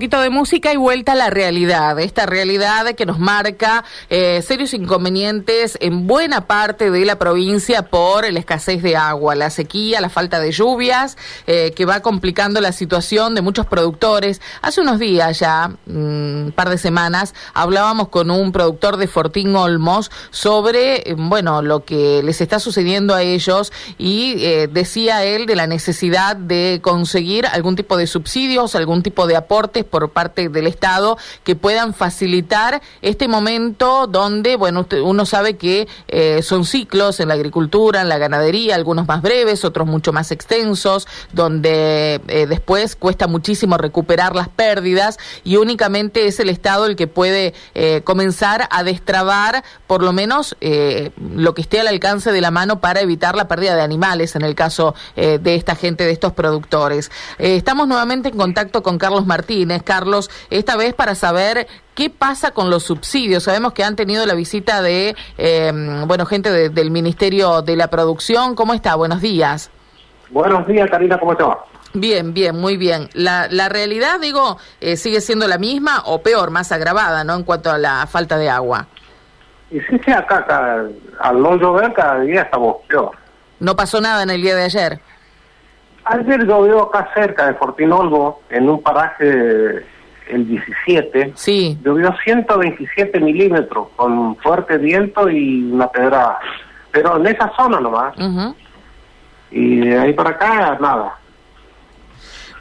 poquito de música y vuelta a la realidad, esta realidad que nos marca eh, serios inconvenientes en buena parte de la provincia por la escasez de agua, la sequía, la falta de lluvias, eh, que va complicando la situación de muchos productores. Hace unos días ya, un mm, par de semanas, hablábamos con un productor de Fortín Olmos sobre, eh, bueno, lo que les está sucediendo a ellos y decía él de la necesidad de conseguir algún tipo de subsidios, algún tipo de aportes por parte del Estado que puedan facilitar este momento donde, bueno, uno sabe que eh, son ciclos en la agricultura, en la ganadería, algunos más breves, otros mucho más extensos, donde eh, después cuesta muchísimo recuperar las pérdidas y únicamente es el Estado el que puede eh, comenzar a destrabar por lo menos lo que esté al alcance de la mano para evitar la pérdida de animales en el caso de esta gente, de estos productores. estamos nuevamente en contacto con Carlos Martínez. Carlos, esta vez para saber qué pasa con los subsidios. Sabemos que han tenido la visita de, em, bueno, gente del Ministerio de la Producción. ¿Cómo está? Buenos días. Buenos días, Karina, ¿cómo te va? Bien, bien, muy bien. La, la realidad, digo, eh, sigue siendo la misma o peor, más agravada, ¿no? En cuanto a la falta de agua. Y sí, sí, acá, acá al no llover, cada día estamos peor. ¿No pasó nada en el día de ayer? Ayer llovió acá cerca de Fortinolvo, en un paraje el 17. Sí. Llovió 127 milímetros con fuerte viento y una pedrada. Pero en esa zona nomás. Y de ahí para acá, nada.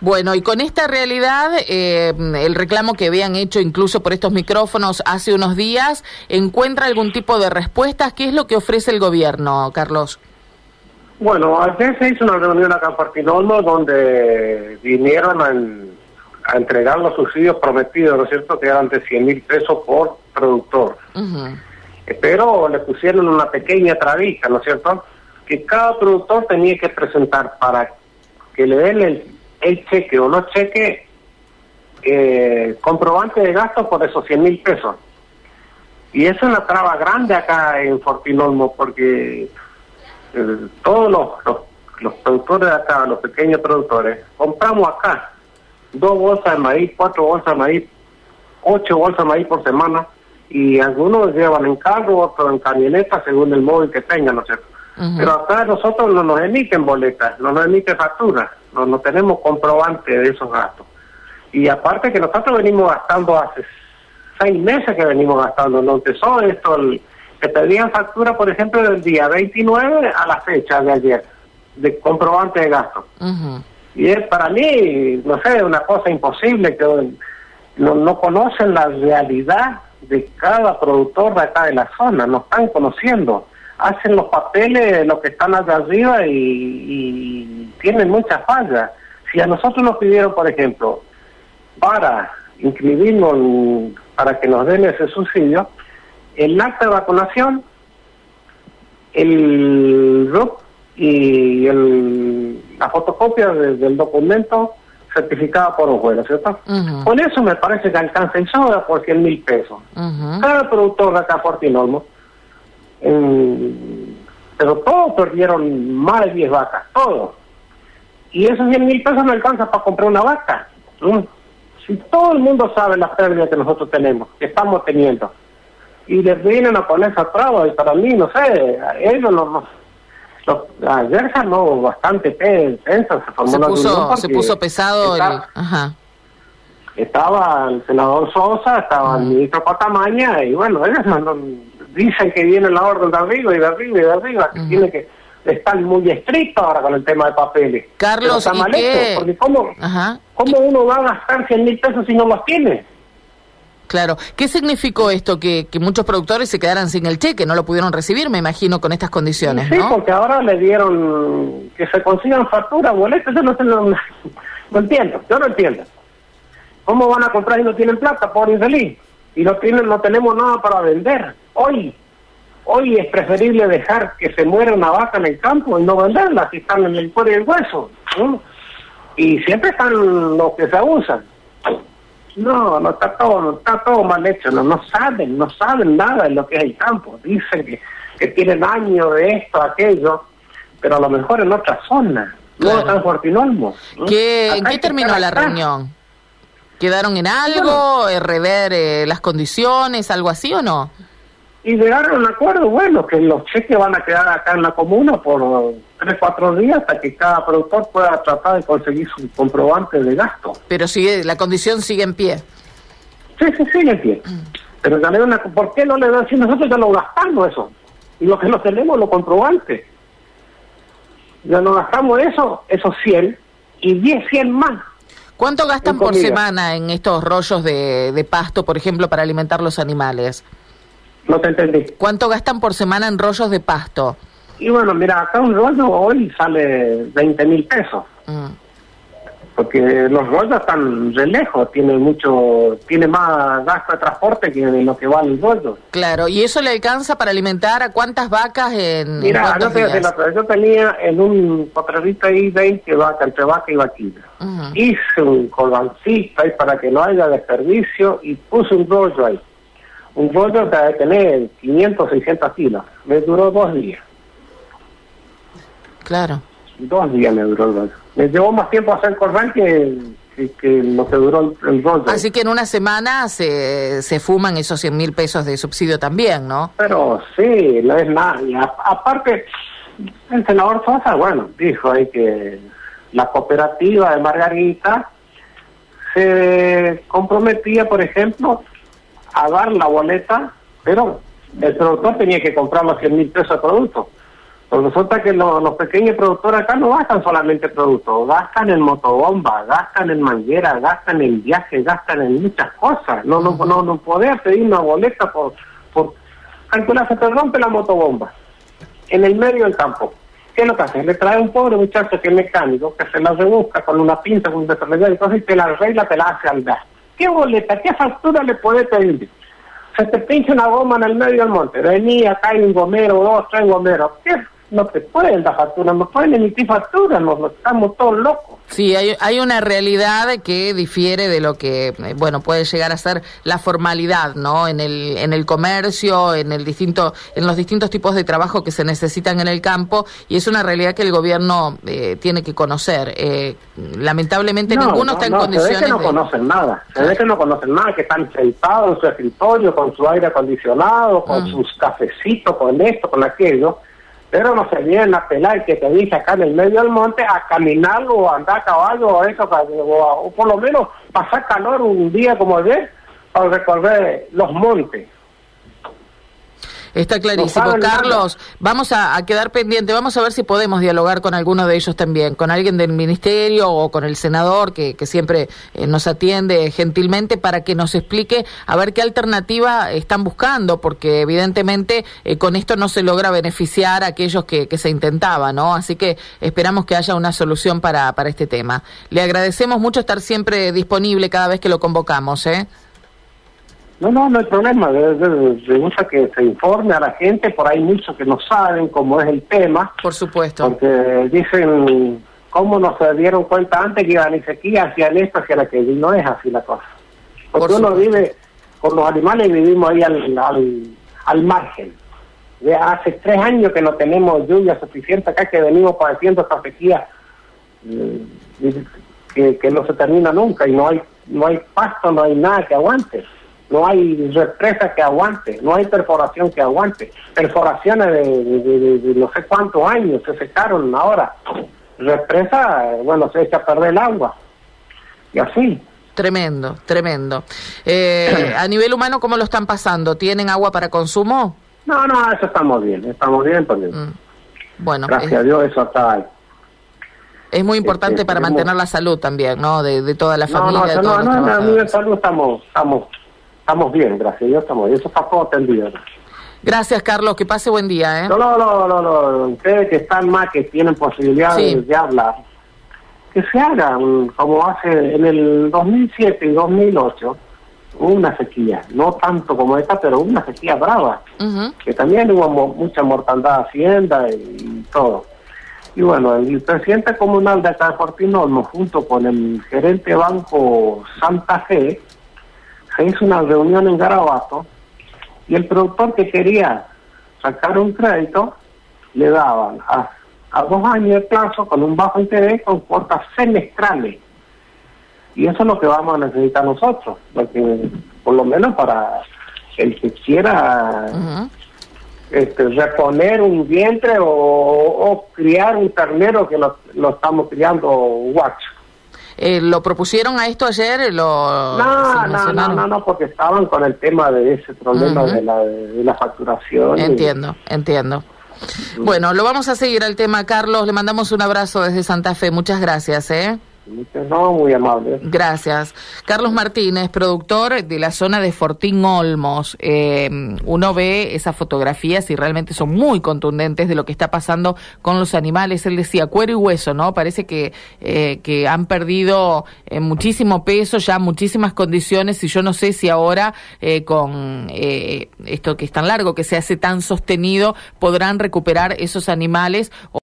Bueno, y con esta realidad, eh, el reclamo que habían hecho incluso por estos micrófonos hace unos días, ¿encuentra algún tipo de respuestas? ¿Qué es lo que ofrece el gobierno, Carlos? Bueno, ayer se hizo una reunión acá en Partinolmo donde vinieron a, entregar los subsidios prometidos, ¿no es cierto?, que eran de 100 mil pesos por productor. Pero le pusieron una pequeña trabija, ¿no es cierto?, que cada productor tenía que presentar para que le den el, cheque o no cheque eh, comprobante de gastos por esos 100 mil pesos. Y eso es una traba grande acá en Fortinolmo porque todos los, los, productores de acá, los pequeños productores, compramos acá dos bolsas de maíz, cuatro bolsas de maíz, ocho bolsas de maíz por semana, y algunos llevan en carro, otros en camioneta, según el móvil que tengan, ¿no es cierto? Pero acá nosotros no nos emiten boletas, no nos emiten facturas, no, no tenemos comprobante de esos gastos. Y aparte que nosotros venimos gastando hace seis meses que venimos gastando, no empezó esto el, que pedían factura, por ejemplo, del día 29 a la fecha de ayer, de comprobante de gasto. Y es para mí, no sé, una cosa imposible que no, no conocen la realidad de cada productor de acá de la zona, no están conociendo. Hacen los papeles, los que están allá arriba y, y tienen muchas fallas. Si a nosotros nos pidieron, por ejemplo, para inscribirnos, para que nos den ese subsidio, el acta de vacunación, el RUP y el, la fotocopia del documento certificada por un juez, ¿cierto? Con eso me parece que alcanza y sobra por 100 mil pesos. Cada productor de acá por Tinolmo, pero todos perdieron más de 10 vacas, todos. Y esos 100 mil pesos no alcanzan para comprar una vaca. Si todo el mundo sabe las pérdidas que nosotros tenemos, que estamos teniendo, y les vienen a poner esa traba y para mí, no sé, ellos los, los, ayer no bastante tensa, se formó se puso, se puso pesado ajá. estaba el senador Sosa, estaba el ministro Patamaña y bueno, ellos dicen que viene la orden de arriba y de arriba y de arriba, que tiene que estar muy estricto ahora con el tema de papeles. Carlos, está mal hecho, porque ¿cómo, ¿cómo uno va a gastar 100 mil pesos si no los tiene? Claro. ¿Qué significó esto? Que, que, muchos productores se quedaran sin el cheque, no lo pudieron recibir, me imagino, con estas condiciones, sí, porque ahora le dieron que se consigan facturas, boletos, yo no, sé, no, entiendo, yo no entiendo. ¿Cómo van a comprar y no tienen plata, por infeliz? Y no, tienen, no tenemos nada para vender. Hoy, hoy es preferible dejar que se muera una vaca en el campo y no venderla si están en el cuero y el hueso. Y siempre están los que se abusan. No, no está todo, no está todo mal hecho, no, no saben, no saben nada de lo que es el campo. Dicen que, que tienen años de esto, aquello, pero a lo mejor en otra zona, no en Fortinolmo. ¿Qué, ¿En qué terminó la reunión? ¿Quedaron en algo? Eh, ¿Rever eh, las condiciones? ¿Algo así o no? Y llegaron a un acuerdo, bueno, que los cheques van a quedar acá en la comuna por tres, cuatro días hasta que cada productor pueda tratar de conseguir su comprobante de gasto. Pero sigue, la condición sigue en pie. Sí, sí, sigue en pie. Pero también una, ¿por qué no le dan si nosotros ya lo gastamos eso? Y lo que no tenemos, lo comprobante. Ya no gastamos eso, esos 100 y 10, 100 más. ¿Cuánto gastan por semana en estos rollos de, de pasto, por ejemplo, para alimentar los animales? No te entendí. ¿Cuánto gastan por semana en rollos de pasto? Y bueno, mira, acá un rollo hoy sale 20 mil pesos. Mm. Porque los rollos están de lejos, tiene mucho, tiene más gasto de transporte que lo que vale el rollo. Claro, ¿y eso le alcanza para alimentar a cuántas vacas en Mira, yo, tenía en un potrerito ahí 20 vacas, entre vaca y vaquilla. Hice un colbancito ahí para que no haya desperdicio y puse un rollo ahí. Un que debe tener 500, 600 kilos. Me duró dos días. Claro. Dos días me duró el rollo. Me llevó más tiempo hacer corral que, que, lo que duró el, rollo. Así que en una semana se, se fuman esos 100 mil pesos de subsidio también, ¿no? Pero sí, no es nada. aparte, el senador Sosa, bueno, dijo ahí que la cooperativa de Margarita se comprometía, por ejemplo, a dar la boleta, pero el productor tenía que comprar los 100 mil pesos de producto. Pues resulta que los pequeños productores acá no gastan solamente productos, gastan en motobomba, gastan en manguera, gastan en viajes, gastan en muchas cosas. No no no, no poder pedir una boleta por, por calcular, se te rompe la motobomba en el medio del campo. ¿Qué es lo que hace? Le trae un pobre muchacho que es mecánico, que se la rebusca con una pinta, con un desarrollador y cosas, y te la arregla, te la hace al gas. ¿Qué boleta, qué factura le puede pedir? Se te pincha una goma en el medio del monte. Venía, acá hay un gomero, dos, tres gomeros. ¿Qué no te pueden dar factura, no pueden emitir factura, nos estamos todos locos. Sí, hay, hay una realidad que difiere de lo que, eh, bueno, puede llegar a ser la formalidad, ¿no? En el, en el comercio, en, el distinto, en los distintos tipos de trabajo que se necesitan en el campo, y es una realidad que el gobierno eh, tiene que conocer. Eh, lamentablemente ninguno está en condiciones. Se ve que no conocen nada, se ve que no conocen nada, que están sentados en su escritorio con su aire acondicionado, con mm. sus cafecitos, con esto, con aquello pero no se vienen a pelar que te dice acá en el medio del monte a caminar o a andar a caballo o, eso, o, por lo menos pasar calor un día como ayer para recorrer los montes. Está clarísimo. Carlos, vamos a, quedar pendiente, vamos a ver si podemos dialogar con alguno de ellos también, con alguien del ministerio o con el senador que, siempre eh, nos atiende gentilmente para que nos explique a ver qué alternativa están buscando, porque evidentemente eh, con esto no se logra beneficiar a aquellos que, que se intentaba, ¿no? Así que esperamos que haya una solución para, para este tema. Le agradecemos mucho estar siempre disponible cada vez que lo convocamos, ¿eh? No, no, no hay problema. Me gusta que se informe a la gente, por ahí muchos que no saben cómo es el tema. Por supuesto. Porque dicen, ¿cómo no se dieron cuenta antes que iban y sequía hacia esto, hacia la que no es así la cosa? Porque uno vive, con los animales vivimos ahí al, al, margen. De hace tres años que no tenemos lluvia suficiente acá, que venimos padeciendo esta sequía eh, que, que no se termina nunca y no hay, no hay pasto, no hay nada que aguante no hay represa que aguante, no hay perforación que aguante. Perforaciones de, no sé cuántos años se secaron ahora. Represa, bueno, se echa a perder el agua. Y así. Tremendo, tremendo. Eh, a nivel humano, ¿cómo lo están pasando? ¿Tienen agua para consumo? No, no, eso estamos bien, estamos bien porque... Mm. Bueno, gracias a Dios eso está ahí. Es muy importante este, para mantener la salud también, ¿no? De, toda la familia. No, no, no, no, a nivel salud estamos, estamos Estamos bien, gracias a Dios estamos bien. Eso está todo atendido. Gracias, Carlos. Que pase buen día. ¿eh? No, no, no, no, no. Ustedes que están más, que tienen posibilidad de, hablar, que se haga como hace en el 2007 y 2008, una sequía, no tanto como esta, pero una sequía brava, que también hubo mucha mortandad hacienda y, todo. Y bueno, el presidente comunal de acá de Fortinolmo, junto con el gerente banco Santa Fe, se hizo una reunión en Garabato y el productor que quería sacar un crédito le daban a, dos años de plazo con un bajo interés con cuotas semestrales. Y eso es lo que vamos a necesitar nosotros, porque por lo menos para el que quiera este, reponer un vientre o, criar un ternero que lo, estamos criando guacho. Eh, ¿Lo propusieron a esto ayer? Lo, no, no, no, no, porque estaban con el tema de ese problema de, la, de la facturación. Entiendo, entiendo. Bueno, lo vamos a seguir al tema, Carlos. Le mandamos un abrazo desde Santa Fe. Muchas gracias, ¿eh? No, muy amable. Gracias. Carlos Martínez, productor de la zona de Fortín Olmos. Eh, uno ve esas fotografías y realmente son muy contundentes de lo que está pasando con los animales. Él decía cuero y hueso, ¿no? Parece que, eh, que han perdido eh, muchísimo peso, ya muchísimas condiciones y yo no sé si ahora con esto que es tan largo, que se hace tan sostenido, podrán recuperar esos animales.